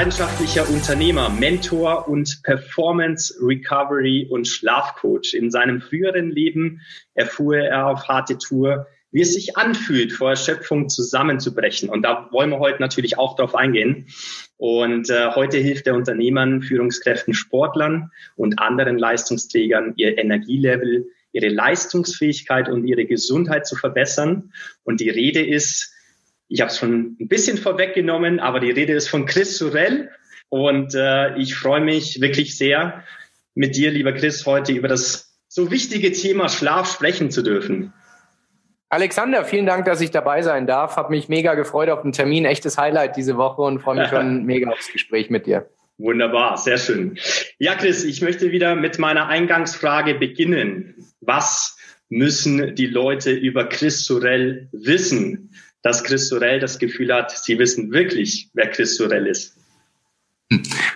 Er leidenschaftlicher Unternehmer, Mentor und Performance Recovery und Schlafcoach. In seinem früheren Leben erfuhr er auf harte Tour, wie es sich anfühlt, vor Erschöpfung zusammenzubrechen. Und da wollen wir heute natürlich auch drauf eingehen. Und äh, heute hilft er Unternehmern, Führungskräften, Sportlern und anderen Leistungsträgern, ihr Energielevel, ihre Leistungsfähigkeit und ihre Gesundheit zu verbessern. Und die Rede ist ich habe es schon ein bisschen vorweggenommen, aber die Rede ist von Chris Sorel. Und äh, ich freue mich wirklich sehr, mit dir, lieber Chris, heute über das so wichtige Thema Schlaf sprechen zu dürfen. Alexander, vielen Dank, dass ich dabei sein darf. Habe mich mega gefreut auf den Termin. Echtes Highlight diese Woche und freue mich schon mega aufs Gespräch mit dir. Wunderbar, sehr schön. Ja, Chris, ich möchte wieder mit meiner Eingangsfrage beginnen. Was müssen die Leute über Chris Sorel wissen? Dass Chris Sorel das Gefühl hat, sie wissen wirklich, wer Chris Sorel ist.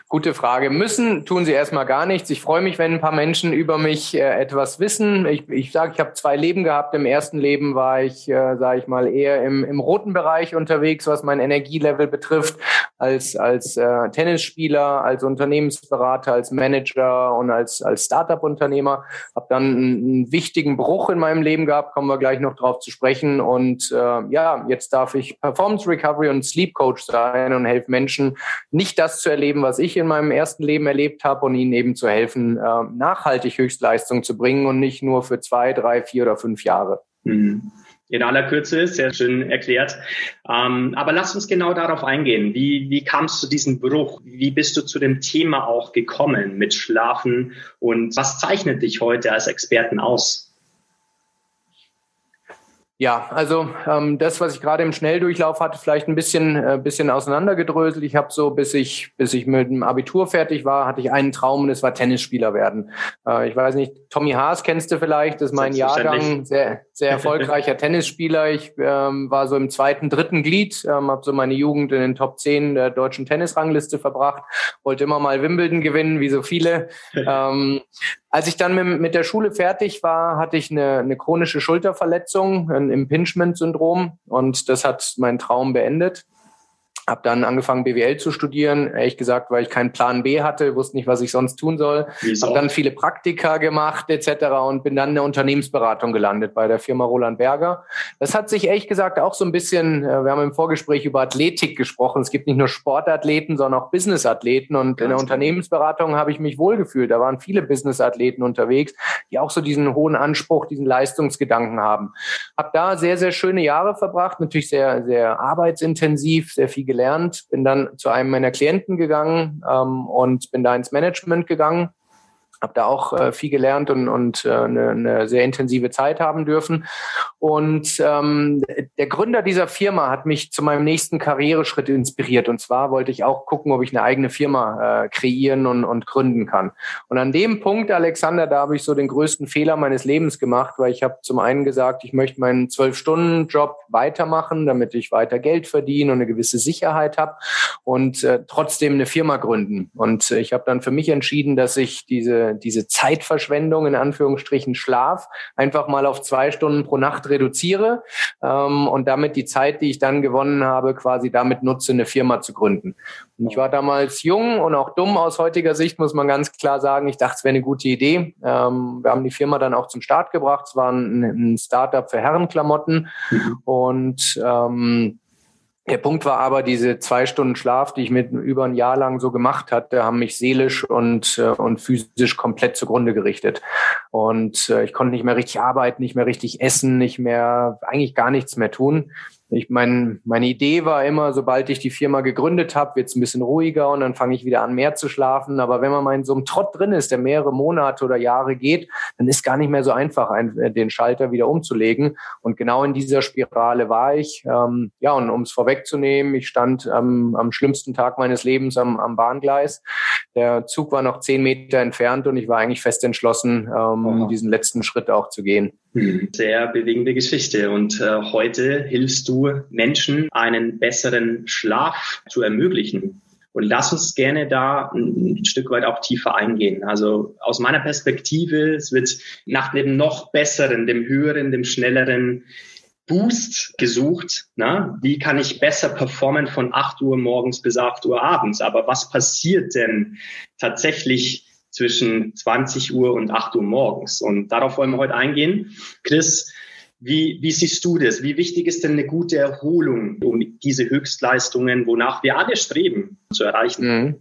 Gute Frage. Müssen tun sie erstmal gar nichts. Ich freue mich, wenn ein paar Menschen über mich äh, etwas wissen. Ich, ich sage, ich habe zwei Leben gehabt. Im ersten Leben war ich, äh, sage ich mal, eher im, im roten Bereich unterwegs, was mein Energielevel betrifft, als, als äh, Tennisspieler, als Unternehmensberater, als Manager und als, als Startup-Unternehmer. Habe dann einen, einen, wichtigen Bruch in meinem Leben gehabt, kommen wir gleich noch drauf zu sprechen. Und äh, ja, jetzt darf ich Performance Recovery und Sleep Coach sein und helfe Menschen, nicht das zu erleben, was ich in meinem ersten Leben erlebt habe und ihnen eben zu helfen, äh, nachhaltig Höchstleistung zu bringen und nicht nur für zwei, drei, vier oder fünf Jahre. Mhm. In aller Kürze, sehr schön erklärt. Ähm, aber lass uns genau darauf eingehen. Wie, wie kamst du zu diesem Bruch? Wie bist du zu dem Thema auch gekommen mit Schlafen? Und was zeichnet dich heute als Experten aus? Ja, also ähm, das, was ich gerade im Schnelldurchlauf hatte, vielleicht ein bisschen, äh, bisschen auseinandergedröselt. Ich habe so, bis ich, bis ich mit dem Abitur fertig war, hatte ich einen Traum und es war Tennisspieler werden. Äh, ich weiß nicht, Tommy Haas kennst du vielleicht, das ist mein Jahrgang, sehr, sehr erfolgreicher Tennisspieler. Ich ähm, war so im zweiten, dritten Glied, ähm, habe so meine Jugend in den Top 10 der deutschen Tennisrangliste verbracht, wollte immer mal Wimbledon gewinnen, wie so viele. ähm, als ich dann mit, der Schule fertig war, hatte ich eine, eine chronische Schulterverletzung, ein Impingement-Syndrom und das hat meinen Traum beendet. Hab dann angefangen, BWL zu studieren, ehrlich gesagt, weil ich keinen Plan B hatte, wusste nicht, was ich sonst tun soll. Wieso? Hab dann viele Praktika gemacht etc. und bin dann in der Unternehmensberatung gelandet bei der Firma Roland Berger. Das hat sich ehrlich gesagt auch so ein bisschen, äh, wir haben im Vorgespräch über Athletik gesprochen. Es gibt nicht nur Sportathleten, sondern auch Businessathleten. Und in der genau. Unternehmensberatung habe ich mich wohlgefühlt. Da waren viele Businessathleten unterwegs, die auch so diesen hohen Anspruch, diesen Leistungsgedanken haben. Hab da sehr, sehr schöne Jahre verbracht, natürlich sehr, sehr arbeitsintensiv, sehr viel gelernt, bin dann zu einem meiner Klienten gegangen ähm, und bin da ins Management gegangen habe da auch äh, viel gelernt und, und äh, eine, eine sehr intensive Zeit haben dürfen. Und ähm, der Gründer dieser Firma hat mich zu meinem nächsten Karriereschritt inspiriert. Und zwar wollte ich auch gucken, ob ich eine eigene Firma äh, kreieren und, und gründen kann. Und an dem Punkt, Alexander, da habe ich so den größten Fehler meines Lebens gemacht, weil ich habe zum einen gesagt, ich möchte meinen Zwölf-Stunden-Job weitermachen, damit ich weiter Geld verdiene und eine gewisse Sicherheit habe und äh, trotzdem eine Firma gründen. Und äh, ich habe dann für mich entschieden, dass ich diese diese, Zeitverschwendung in Anführungsstrichen Schlaf einfach mal auf zwei Stunden pro Nacht reduziere ähm, und damit die Zeit, die ich dann gewonnen habe, quasi damit nutze, eine Firma zu gründen. Und ich war damals jung und auch dumm aus heutiger Sicht, muss man ganz klar sagen. Ich dachte, es wäre eine gute Idee. Ähm, wir haben die Firma dann auch zum Start gebracht. Es war ein, ein Startup für Herrenklamotten mhm. und ähm, der Punkt war aber, diese zwei Stunden Schlaf, die ich mit über ein Jahr lang so gemacht hatte, haben mich seelisch und, äh, und physisch komplett zugrunde gerichtet. Und äh, ich konnte nicht mehr richtig arbeiten, nicht mehr richtig essen, nicht mehr, eigentlich gar nichts mehr tun. Ich mein, meine Idee war immer, sobald ich die Firma gegründet habe, wird es ein bisschen ruhiger und dann fange ich wieder an, mehr zu schlafen. Aber wenn man mal in so einem Trott drin ist, der mehrere Monate oder Jahre geht, dann ist gar nicht mehr so einfach, ein, äh, den Schalter wieder umzulegen. Und genau in dieser Spirale war ich. Ähm, ja, und um es vorwegzunehmen, ich stand am, am schlimmsten Tag meines Lebens am, am Bahngleis. Der Zug war noch zehn Meter entfernt und ich war eigentlich fest entschlossen, ähm, oh. diesen letzten Schritt auch zu gehen. Hm, sehr bewegende Geschichte. Und äh, heute hilfst du Menschen, einen besseren Schlaf zu ermöglichen. Und lass uns gerne da ein Stück weit auch tiefer eingehen. Also aus meiner Perspektive, es wird nach dem noch besseren, dem höheren, dem schnelleren Boost gesucht. Na? Wie kann ich besser performen von 8 Uhr morgens bis 8 Uhr abends? Aber was passiert denn tatsächlich zwischen 20 Uhr und 8 Uhr morgens? Und darauf wollen wir heute eingehen. Chris, wie, wie siehst du das? Wie wichtig ist denn eine gute Erholung, um diese Höchstleistungen, wonach wir alle streben, zu erreichen? Mhm.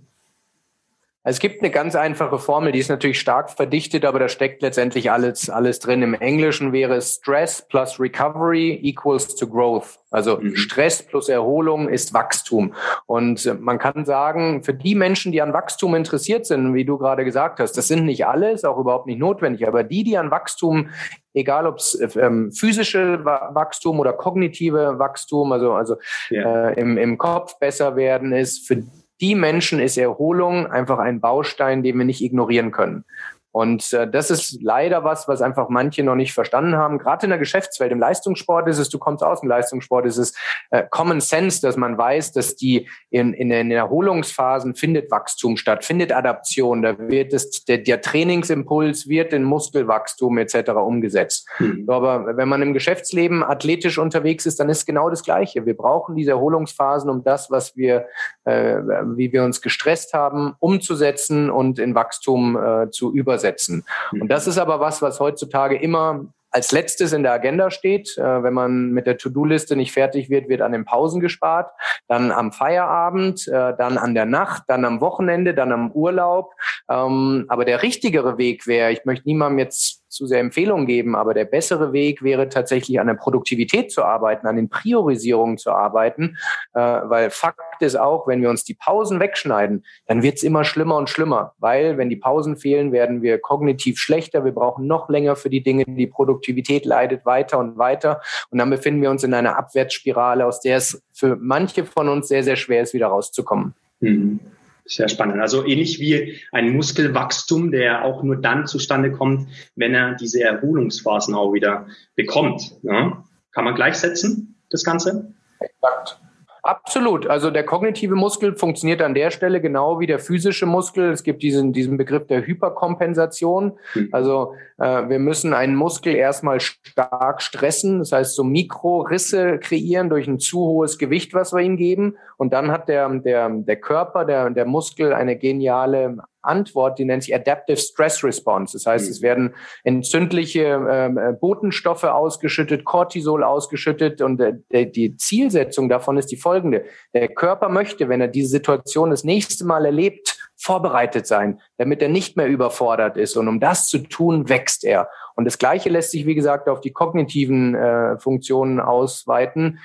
Es gibt eine ganz einfache Formel, die ist natürlich stark verdichtet, aber da steckt letztendlich alles, alles drin. Im Englischen wäre Stress plus Recovery equals to Growth. Also mhm. Stress plus Erholung ist Wachstum. Und man kann sagen, für die Menschen, die an Wachstum interessiert sind, wie du gerade gesagt hast, das sind nicht alle, ist auch überhaupt nicht notwendig, aber die, die an Wachstum egal ob es ähm, physische Wachstum oder kognitive Wachstum, also, also ja. äh, im, im Kopf besser werden ist, für die Menschen ist Erholung einfach ein Baustein, den wir nicht ignorieren können. Und äh, das ist leider was, was einfach manche noch nicht verstanden haben. Gerade in der Geschäftswelt, im Leistungssport ist es, du kommst aus dem Leistungssport, ist es äh, Common Sense, dass man weiß, dass die in, in den Erholungsphasen findet Wachstum statt, findet Adaption. Da wird es, der, der Trainingsimpuls wird in Muskelwachstum etc. umgesetzt. Mhm. Aber wenn man im Geschäftsleben athletisch unterwegs ist, dann ist genau das Gleiche. Wir brauchen diese Erholungsphasen, um das, was wir, äh, wie wir uns gestresst haben, umzusetzen und in Wachstum äh, zu übersetzen setzen. Und das ist aber was, was heutzutage immer als letztes in der Agenda steht. Äh, wenn man mit der To-Do-Liste nicht fertig wird, wird an den Pausen gespart, dann am Feierabend, äh, dann an der Nacht, dann am Wochenende, dann am Urlaub. Ähm, aber der richtigere Weg wäre, ich möchte niemandem jetzt zu sehr Empfehlungen geben, aber der bessere Weg wäre tatsächlich an der Produktivität zu arbeiten, an den Priorisierungen zu arbeiten, äh, weil Fakt ist auch, wenn wir uns die Pausen wegschneiden, dann wird es immer schlimmer und schlimmer, weil wenn die Pausen fehlen, werden wir kognitiv schlechter, wir brauchen noch länger für die Dinge, die Produktivität leidet weiter und weiter. Und dann befinden wir uns in einer Abwärtsspirale, aus der es für manche von uns sehr, sehr schwer ist, wieder rauszukommen. Mhm. Sehr spannend. Also ähnlich wie ein Muskelwachstum, der auch nur dann zustande kommt, wenn er diese Erholungsphasen auch wieder bekommt. Ja? Kann man gleichsetzen, das Ganze? Exakt. Absolut. Also der kognitive Muskel funktioniert an der Stelle genau wie der physische Muskel. Es gibt diesen, diesen Begriff der Hyperkompensation. Hm. Also äh, wir müssen einen Muskel erstmal stark stressen, das heißt so Mikrorisse kreieren durch ein zu hohes Gewicht, was wir ihm geben. Und dann hat der, der, der Körper, der, der Muskel eine geniale Antwort, die nennt sich Adaptive Stress Response. Das heißt, mhm. es werden entzündliche ähm, äh, Botenstoffe ausgeschüttet, Cortisol ausgeschüttet und äh, die Zielsetzung davon ist die folgende. Der Körper möchte, wenn er diese Situation das nächste Mal erlebt, vorbereitet sein, damit er nicht mehr überfordert ist. Und um das zu tun, wächst er. Und das Gleiche lässt sich, wie gesagt, auf die kognitiven äh, Funktionen ausweiten.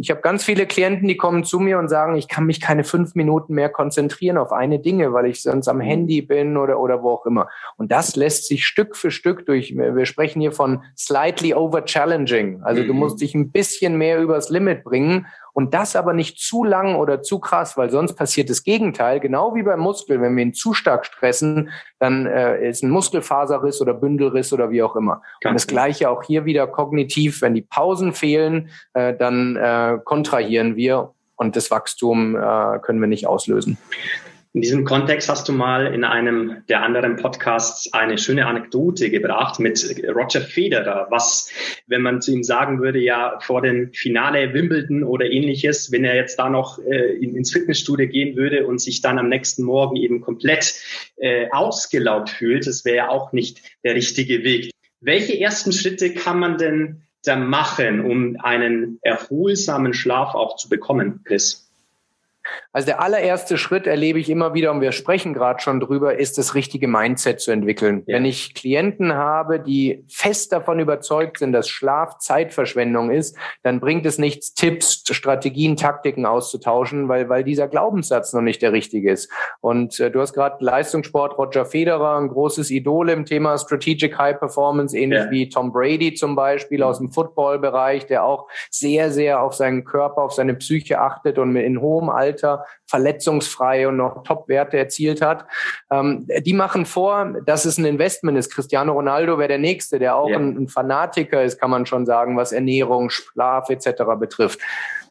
Ich habe ganz viele Klienten, die kommen zu mir und sagen, ich kann mich keine fünf Minuten mehr konzentrieren auf eine Dinge, weil ich sonst am. Handy bin oder, oder wo auch immer. Und das lässt sich Stück für Stück durch, wir sprechen hier von slightly over challenging. Also du mhm. musst dich ein bisschen mehr übers Limit bringen und das aber nicht zu lang oder zu krass, weil sonst passiert das Gegenteil. Genau wie beim Muskel, wenn wir ihn zu stark stressen, dann äh, ist ein Muskelfaserriss oder Bündelriss oder wie auch immer. Ganz und das genau. Gleiche auch hier wieder kognitiv. Wenn die Pausen fehlen, äh, dann äh, kontrahieren wir und das Wachstum äh, können wir nicht auslösen. In diesem Kontext hast du mal in einem der anderen Podcasts eine schöne Anekdote gebracht mit Roger Federer, was, wenn man zu ihm sagen würde, ja vor dem Finale Wimbledon oder ähnliches, wenn er jetzt da noch äh, ins Fitnessstudio gehen würde und sich dann am nächsten Morgen eben komplett äh, ausgelaugt fühlt, das wäre ja auch nicht der richtige Weg. Welche ersten Schritte kann man denn da machen, um einen erholsamen Schlaf auch zu bekommen, Chris? Also der allererste Schritt erlebe ich immer wieder, und wir sprechen gerade schon drüber, ist das richtige Mindset zu entwickeln. Ja. Wenn ich Klienten habe, die fest davon überzeugt sind, dass Schlaf Zeitverschwendung ist, dann bringt es nichts, Tipps, Strategien, Taktiken auszutauschen, weil, weil dieser Glaubenssatz noch nicht der richtige ist. Und äh, du hast gerade Leistungssport, Roger Federer, ein großes Idol im Thema Strategic High Performance, ähnlich ja. wie Tom Brady zum Beispiel aus dem Footballbereich, der auch sehr, sehr auf seinen Körper, auf seine Psyche achtet und in hohem Alter Alter verletzungsfrei und noch Top-Werte erzielt hat. Ähm, die machen vor, dass es ein Investment ist. Cristiano Ronaldo wäre der Nächste, der auch ja. ein, ein Fanatiker ist, kann man schon sagen, was Ernährung, Schlaf etc. betrifft.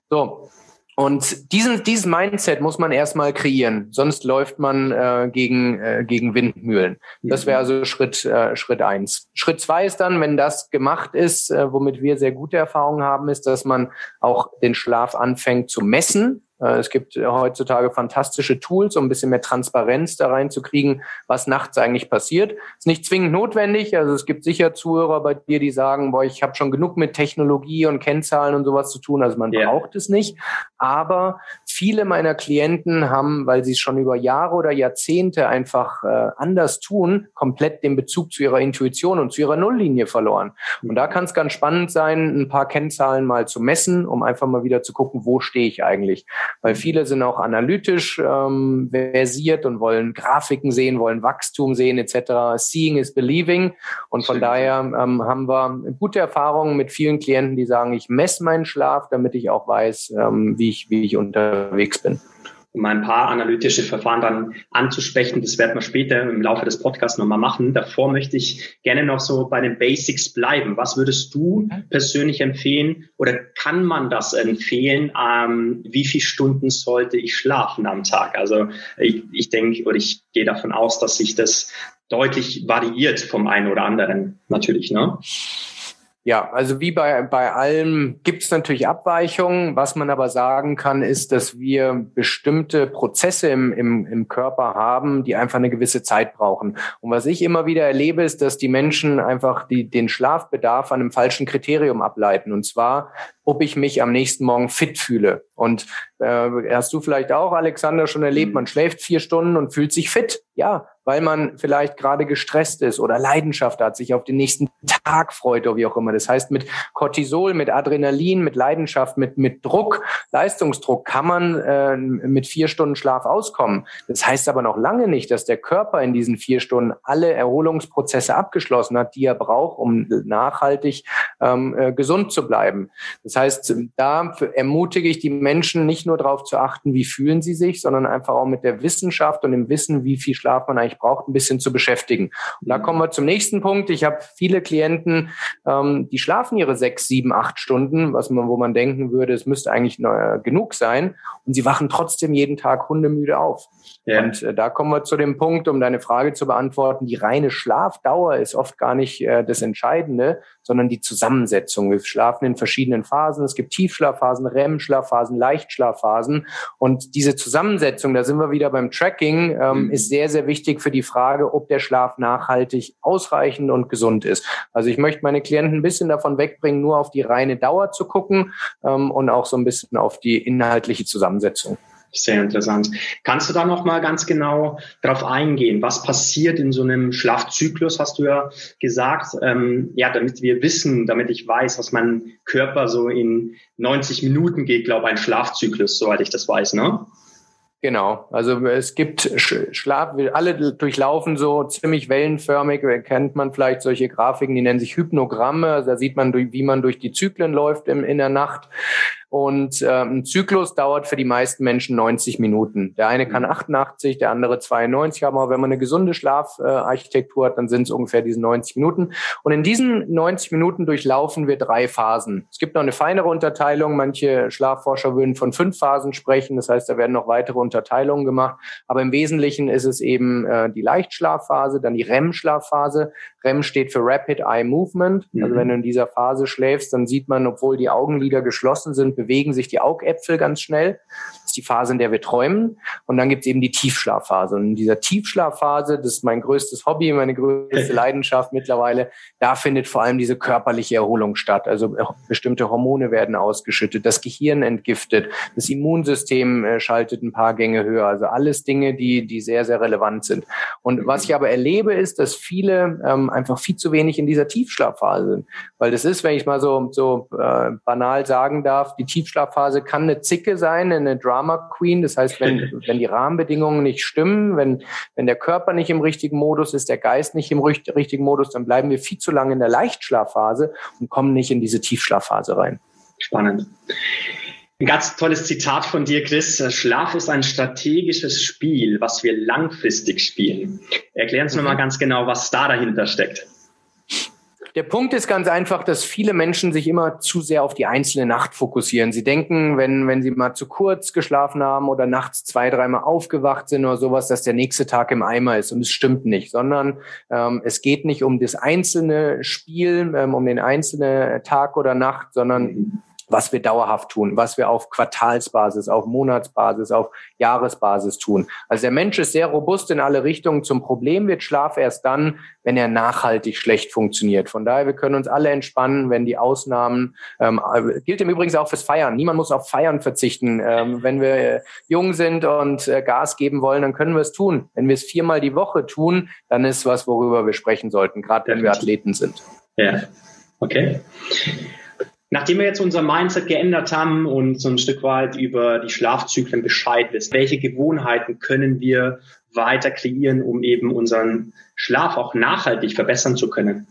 So, Und diesen, dieses Mindset muss man erstmal kreieren, sonst läuft man äh, gegen, äh, gegen Windmühlen. Das wäre also Schritt, äh, Schritt eins. Schritt zwei ist dann, wenn das gemacht ist, äh, womit wir sehr gute Erfahrungen haben, ist, dass man auch den Schlaf anfängt zu messen. Äh, es gibt heutzutage fantastische Tools, um ein bisschen mehr Transparenz da reinzukriegen, was nachts eigentlich passiert. Ist nicht zwingend notwendig. Also es gibt sicher Zuhörer bei dir, die sagen, boah, ich habe schon genug mit Technologie und Kennzahlen und sowas zu tun. Also man yeah. braucht es nicht. Aber viele meiner Klienten haben, weil sie es schon über Jahre oder Jahrzehnte einfach äh, anders tun, komplett den Bezug zu ihrer Intuition und zu ihrer Nulllinie verloren. Und da kann es ganz spannend sein, ein paar Kennzahlen mal zu messen, um einfach mal wieder zu gucken, wo stehe ich eigentlich weil viele sind auch analytisch ähm, versiert und wollen Grafiken sehen, wollen Wachstum sehen etc. Seeing is believing. Und von daher ähm, haben wir gute Erfahrungen mit vielen Klienten, die sagen, ich messe meinen Schlaf, damit ich auch weiß, ähm, wie ich wie ich unterwegs bin um ein paar analytische Verfahren dann anzusprechen. Das werden wir später im Laufe des Podcasts nochmal machen. Davor möchte ich gerne noch so bei den Basics bleiben. Was würdest du persönlich empfehlen oder kann man das empfehlen? Ähm, wie viele Stunden sollte ich schlafen am Tag? Also ich, ich denke oder ich gehe davon aus, dass sich das deutlich variiert vom einen oder anderen natürlich. Ne? Ja, also wie bei, bei allem gibt es natürlich Abweichungen. Was man aber sagen kann, ist, dass wir bestimmte Prozesse im, im, im Körper haben, die einfach eine gewisse Zeit brauchen. Und was ich immer wieder erlebe, ist, dass die Menschen einfach die, den Schlafbedarf an einem falschen Kriterium ableiten. Und zwar, ob ich mich am nächsten Morgen fit fühle. Und äh, hast du vielleicht auch, Alexander, schon erlebt, mhm. man schläft vier Stunden und fühlt sich fit. Ja, weil man vielleicht gerade gestresst ist oder Leidenschaft hat, sich auf den nächsten Tag freut oder wie auch immer. Das heißt, mit Cortisol, mit Adrenalin, mit Leidenschaft, mit, mit Druck, Leistungsdruck kann man äh, mit vier Stunden Schlaf auskommen. Das heißt aber noch lange nicht, dass der Körper in diesen vier Stunden alle Erholungsprozesse abgeschlossen hat, die er braucht, um nachhaltig ähm, äh, gesund zu bleiben. Das heißt, da ermutige ich die Menschen nicht nur darauf zu achten, wie fühlen sie sich, sondern einfach auch mit der Wissenschaft und dem Wissen, wie viel Schlaf man eigentlich braucht, ein bisschen zu beschäftigen. Und da mhm. kommen wir zum nächsten Punkt. Ich habe viele Klienten, ähm, die schlafen ihre sechs, sieben, acht Stunden, was man, wo man denken würde, es müsste eigentlich äh, genug sein. Und sie wachen trotzdem jeden Tag hundemüde auf. Ja. Und äh, da kommen wir zu dem Punkt, um deine Frage zu beantworten. Die reine Schlafdauer ist oft gar nicht äh, das Entscheidende, sondern die Zusammensetzung. Wir schlafen in verschiedenen Phasen. Es gibt Tiefschlafphasen, REM-Schlafphasen, Leichtschlafphasen. Und diese Zusammensetzung, da sind wir wieder beim Tracking, ähm, mhm. ist sehr, sehr wichtig für die Frage, ob der Schlaf nachhaltig ausreichend und gesund ist. Also ich möchte meine Klienten ein bisschen davon wegbringen, nur auf die reine Dauer zu gucken ähm, und auch so ein bisschen auf die inhaltliche Zusammensetzung. Sehr interessant. Kannst du da noch mal ganz genau darauf eingehen? Was passiert in so einem Schlafzyklus, hast du ja gesagt. Ähm, ja, damit wir wissen, damit ich weiß, was mein Körper so in 90 Minuten geht, glaube ein Schlafzyklus, soweit ich das weiß, ne? Genau, also es gibt Schlaf, alle durchlaufen so ziemlich wellenförmig, kennt man vielleicht solche Grafiken, die nennen sich Hypnogramme, also da sieht man, wie man durch die Zyklen läuft in der Nacht. Und äh, ein Zyklus dauert für die meisten Menschen 90 Minuten. Der eine kann 88, mhm. der andere 92 haben, aber wenn man eine gesunde Schlafarchitektur hat, dann sind es ungefähr diese 90 Minuten. Und in diesen 90 Minuten durchlaufen wir drei Phasen. Es gibt noch eine feinere Unterteilung. Manche Schlafforscher würden von fünf Phasen sprechen. Das heißt, da werden noch weitere Unterteilungen gemacht. Aber im Wesentlichen ist es eben äh, die Leichtschlafphase, dann die REM-Schlafphase. REM steht für Rapid Eye Movement. Also mhm. wenn du in dieser Phase schläfst, dann sieht man, obwohl die Augenlider geschlossen sind, bewegen sich die Augäpfel ganz schnell. Das ist die Phase, in der wir träumen. Und dann gibt es eben die Tiefschlafphase. Und in dieser Tiefschlafphase, das ist mein größtes Hobby, meine größte Leidenschaft mittlerweile, da findet vor allem diese körperliche Erholung statt. Also äh, bestimmte Hormone werden ausgeschüttet, das Gehirn entgiftet, das Immunsystem äh, schaltet ein paar Gänge höher. Also alles Dinge, die, die sehr, sehr relevant sind. Und was ich aber erlebe, ist, dass viele ähm, einfach viel zu wenig in dieser Tiefschlafphase sind. Weil das ist, wenn ich mal so, so äh, banal sagen darf, die Tiefschlafphase kann eine Zicke sein, eine Drama Queen. Das heißt, wenn, wenn die Rahmenbedingungen nicht stimmen, wenn, wenn der Körper nicht im richtigen Modus ist, der Geist nicht im richtigen Modus, dann bleiben wir viel zu lange in der Leichtschlafphase und kommen nicht in diese Tiefschlafphase rein. Spannend. Ein ganz tolles Zitat von dir, Chris. Schlaf ist ein strategisches Spiel, was wir langfristig spielen. Erklären Sie mhm. mir mal ganz genau, was da dahinter steckt. Der Punkt ist ganz einfach, dass viele Menschen sich immer zu sehr auf die einzelne Nacht fokussieren. Sie denken, wenn, wenn sie mal zu kurz geschlafen haben oder nachts zwei, dreimal aufgewacht sind oder sowas, dass der nächste Tag im Eimer ist. Und es stimmt nicht, sondern ähm, es geht nicht um das einzelne Spiel, ähm, um den einzelnen Tag oder Nacht, sondern was wir dauerhaft tun, was wir auf Quartalsbasis, auf Monatsbasis, auf Jahresbasis tun. Also der Mensch ist sehr robust in alle Richtungen. Zum Problem wird Schlaf erst dann, wenn er nachhaltig schlecht funktioniert. Von daher, wir können uns alle entspannen, wenn die Ausnahmen, ähm, gilt im Übrigen auch fürs Feiern. Niemand muss auf Feiern verzichten. Ähm, wenn wir äh, jung sind und äh, Gas geben wollen, dann können wir es tun. Wenn wir es viermal die Woche tun, dann ist was, worüber wir sprechen sollten, gerade wenn wir Athleten sind. Ja, okay. Nachdem wir jetzt unser Mindset geändert haben und so ein Stück weit über die Schlafzyklen Bescheid wissen, welche Gewohnheiten können wir weiter kreieren, um eben unseren Schlaf auch nachhaltig verbessern zu können?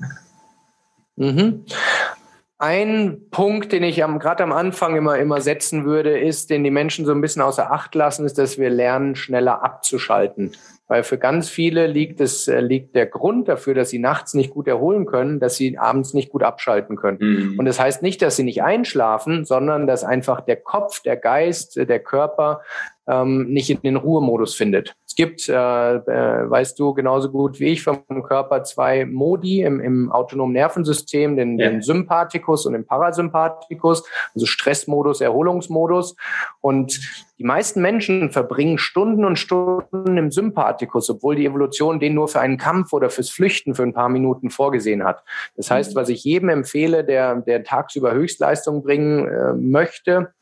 Mhm. Ein Punkt, den ich am, gerade am Anfang immer, immer setzen würde, ist, den die Menschen so ein bisschen außer Acht lassen, ist, dass wir lernen, schneller abzuschalten. Weil für ganz viele liegt es, äh, liegt der Grund dafür, dass sie nachts nicht gut erholen können, dass sie abends nicht gut abschalten können. Mhm. Und das heißt nicht, dass sie nicht einschlafen, sondern dass einfach der Kopf, der Geist, der Körper ähm, nicht in den Ruhemodus findet. Es gibt, äh, äh, weißt du genauso gut wie ich vom Körper zwei Modi im, im autonomen Nervensystem, den, ja. den Sympathikus und den Parasympathikus, also Stressmodus, Erholungsmodus. Und die meisten Menschen verbringen Stunden und Stunden im Sympathikus, obwohl die Evolution den nur für einen Kampf oder fürs Flüchten für ein paar Minuten vorgesehen hat. Das heißt, was ich jedem empfehle, der, der tagsüber Höchstleistung bringen äh, möchte,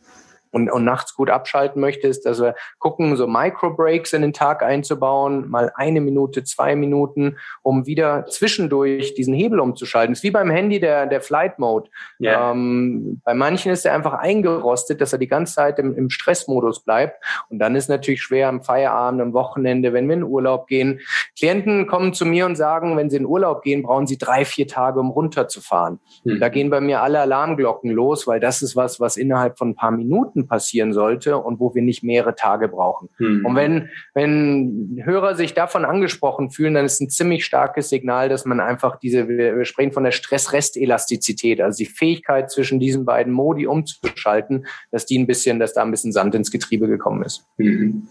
und, und nachts gut abschalten möchte, ist, dass wir gucken, so Micro-Breaks in den Tag einzubauen, mal eine Minute, zwei Minuten, um wieder zwischendurch diesen Hebel umzuschalten. Das ist wie beim Handy der, der Flight Mode. Yeah. Ähm, bei manchen ist er einfach eingerostet, dass er die ganze Zeit im, im Stressmodus bleibt. Und dann ist natürlich schwer am Feierabend, am Wochenende, wenn wir in Urlaub gehen. Klienten kommen zu mir und sagen, wenn sie in Urlaub gehen, brauchen sie drei, vier Tage, um runterzufahren. Mhm. Da gehen bei mir alle Alarmglocken los, weil das ist was, was innerhalb von ein paar Minuten passieren sollte und wo wir nicht mehrere Tage brauchen. Mhm. Und wenn, wenn Hörer sich davon angesprochen fühlen, dann ist ein ziemlich starkes Signal, dass man einfach diese, wir, wir sprechen von der Stress-Rest-Elastizität, also die Fähigkeit zwischen diesen beiden Modi umzuschalten, dass die ein bisschen, dass da ein bisschen Sand ins Getriebe gekommen ist. Mhm.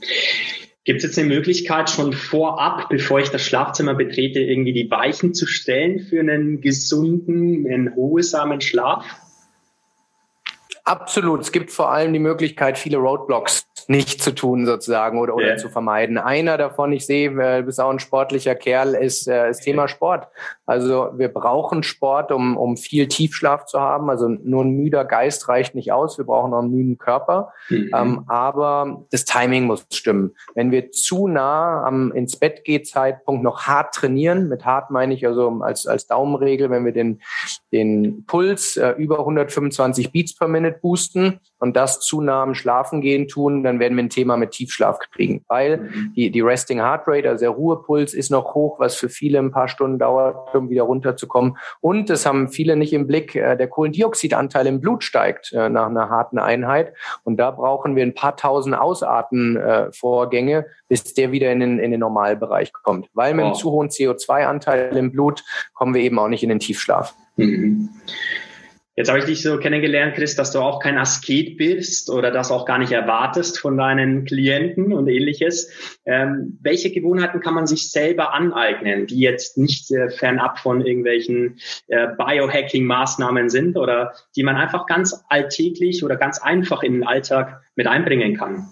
Gibt es jetzt eine Möglichkeit, schon vorab, bevor ich das Schlafzimmer betrete, irgendwie die Weichen zu stellen für einen gesunden, einen ruhesamen Schlaf? Absolut. Es gibt vor allem die Möglichkeit, viele Roadblocks nicht zu tun sozusagen oder, oder yeah. zu vermeiden. Einer davon, ich sehe, äh, du bist auch ein sportlicher Kerl, ist äh, das Thema Sport. Also wir brauchen Sport, um, um viel Tiefschlaf zu haben. Also nur ein müder Geist reicht nicht aus. Wir brauchen auch einen müden Körper. Mhm. Ähm, aber das Timing muss stimmen. Wenn wir zu nah am ins Bett geht Zeitpunkt noch hart trainieren, mit hart meine ich also als, als Daumenregel, wenn wir den, den Puls äh, über 125 Beats per Minute boosten und das zu nah am Schlafen gehen tun, dann werden wir ein Thema mit Tiefschlaf kriegen. Weil mhm. die, die Resting Heart Rate, also der Ruhepuls ist noch hoch, was für viele ein paar Stunden dauert, um wieder runterzukommen. Und das haben viele nicht im Blick, äh, der Kohlendioxidanteil im Blut steigt äh, nach einer harten Einheit. Und da brauchen wir ein paar tausend Ausatmenvorgänge, bis der wieder in den, in den Normalbereich kommt. Weil mit einem zu hohen CO2-Anteil im Blut kommen wir eben auch nicht in den Tiefschlaf. Mhm. Jetzt habe ich dich so kennengelernt, Chris, dass du auch kein Asket bist oder das auch gar nicht erwartest von deinen Klienten und ähnliches. Ähm, welche Gewohnheiten kann man sich selber aneignen, die jetzt nicht äh, fernab von irgendwelchen äh, Biohacking-Maßnahmen sind oder die man einfach ganz alltäglich oder ganz einfach in den Alltag mit einbringen kann?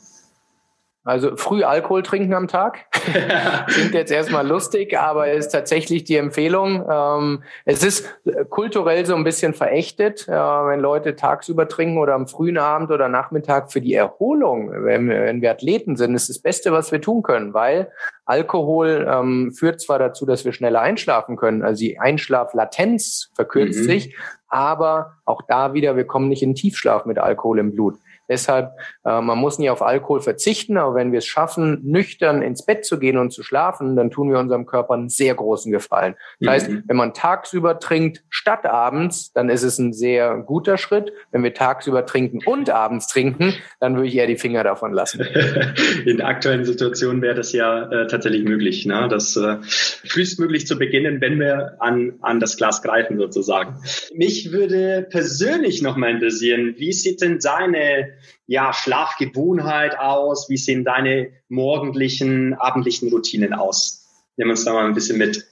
Also früh Alkohol trinken am Tag. Klingt jetzt erstmal lustig, aber ist tatsächlich die Empfehlung. Ähm, es ist kulturell so ein bisschen verächtet, äh, wenn Leute tagsüber trinken oder am frühen Abend oder Nachmittag für die Erholung, wenn wir, wenn wir Athleten sind, ist das Beste, was wir tun können, weil Alkohol ähm, führt zwar dazu, dass wir schneller einschlafen können, also die Einschlaflatenz verkürzt mhm. sich, aber auch da wieder, wir kommen nicht in Tiefschlaf mit Alkohol im Blut. Deshalb, äh, man muss nie auf Alkohol verzichten, aber wenn wir es schaffen, nüchtern ins Bett zu gehen und zu schlafen, dann tun wir unserem Körper einen sehr großen Gefallen. Das mhm. heißt, wenn man tagsüber trinkt statt abends, dann ist es ein sehr guter Schritt. Wenn wir tagsüber trinken und abends trinken, dann würde ich eher die Finger davon lassen. In der aktuellen Situation wäre das ja äh, tatsächlich möglich, ne? das äh, frühestmöglich zu beginnen, wenn wir an, an das Glas greifen sozusagen. Mich würde persönlich noch mal interessieren, wie sieht denn deine ja, Schlafgewohnheit aus? Wie sehen deine morgendlichen, abendlichen Routinen aus? Nehmen wir uns da mal ein bisschen mit.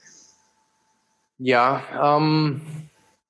Ja, ähm,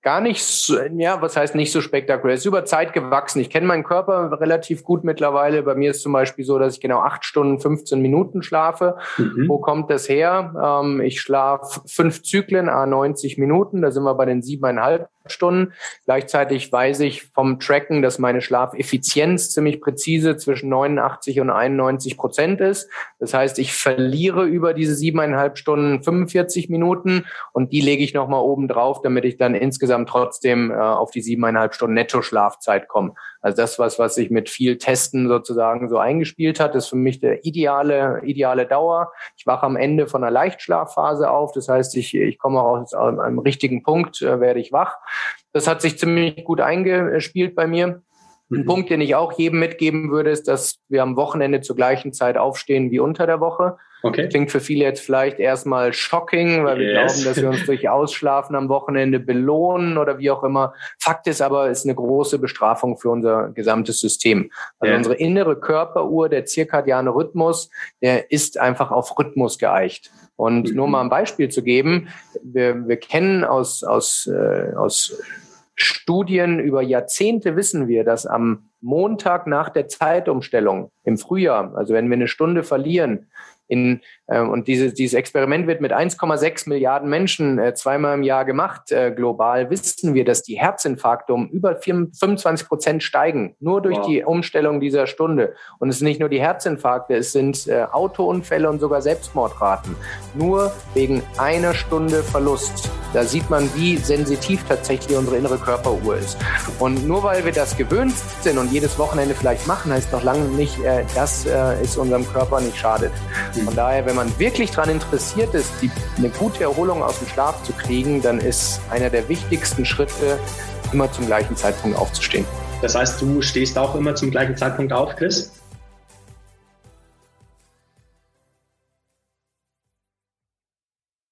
gar nicht so, ja, was heißt nicht so spektakulär? Es ist über Zeit gewachsen. Ich kenne meinen Körper relativ gut mittlerweile. Bei mir ist zum Beispiel so, dass ich genau acht Stunden, 15 Minuten schlafe. Mhm. Wo kommt das her? Ähm, ich schlafe fünf Zyklen, a 90 Minuten. Da sind wir bei den siebeneinhalb Stunden. Gleichzeitig weiß ich vom Tracken, dass meine Schlafeffizienz ziemlich präzise zwischen 89 und 91 Prozent ist. Das heißt, ich verliere über diese siebeneinhalb Stunden 45 Minuten und die lege ich nochmal oben drauf, damit ich dann insgesamt trotzdem äh, auf die siebeneinhalb Stunden Netto-Schlafzeit komme. Also das, was, was sich mit viel Testen sozusagen so eingespielt hat, ist für mich der ideale, ideale Dauer. Ich wache am Ende von einer Leichtschlafphase auf. Das heißt, ich, ich komme auch aus einem richtigen Punkt, äh, werde ich wach. Das hat sich ziemlich gut eingespielt bei mir. Ein mhm. Punkt, den ich auch jedem mitgeben würde, ist, dass wir am Wochenende zur gleichen Zeit aufstehen wie unter der Woche. Okay. Klingt für viele jetzt vielleicht erstmal shocking, weil yes. wir glauben, dass wir uns durch Ausschlafen am Wochenende belohnen oder wie auch immer. Fakt ist aber, ist eine große Bestrafung für unser gesamtes System. Also yeah. unsere innere Körperuhr, der zirkadiane Rhythmus, der ist einfach auf Rhythmus geeicht. Und mhm. nur mal ein Beispiel zu geben, wir, wir kennen aus, aus, äh, aus Studien über Jahrzehnte wissen wir, dass am Montag nach der Zeitumstellung im Frühjahr, also wenn wir eine Stunde verlieren, in, und diese, dieses Experiment wird mit 1,6 Milliarden Menschen äh, zweimal im Jahr gemacht. Äh, global wissen wir, dass die Herzinfarkte um über 25 Prozent steigen, nur durch wow. die Umstellung dieser Stunde. Und es sind nicht nur die Herzinfarkte, es sind äh, Autounfälle und sogar Selbstmordraten. Nur wegen einer Stunde Verlust. Da sieht man, wie sensitiv tatsächlich unsere innere Körperuhr ist. Und nur weil wir das gewöhnt sind und jedes Wochenende vielleicht machen, heißt noch lange nicht, dass es unserem Körper nicht schadet. Von daher, wenn man wirklich daran interessiert ist, die, eine gute Erholung aus dem Schlaf zu kriegen, dann ist einer der wichtigsten Schritte, immer zum gleichen Zeitpunkt aufzustehen. Das heißt, du stehst auch immer zum gleichen Zeitpunkt auf, Chris?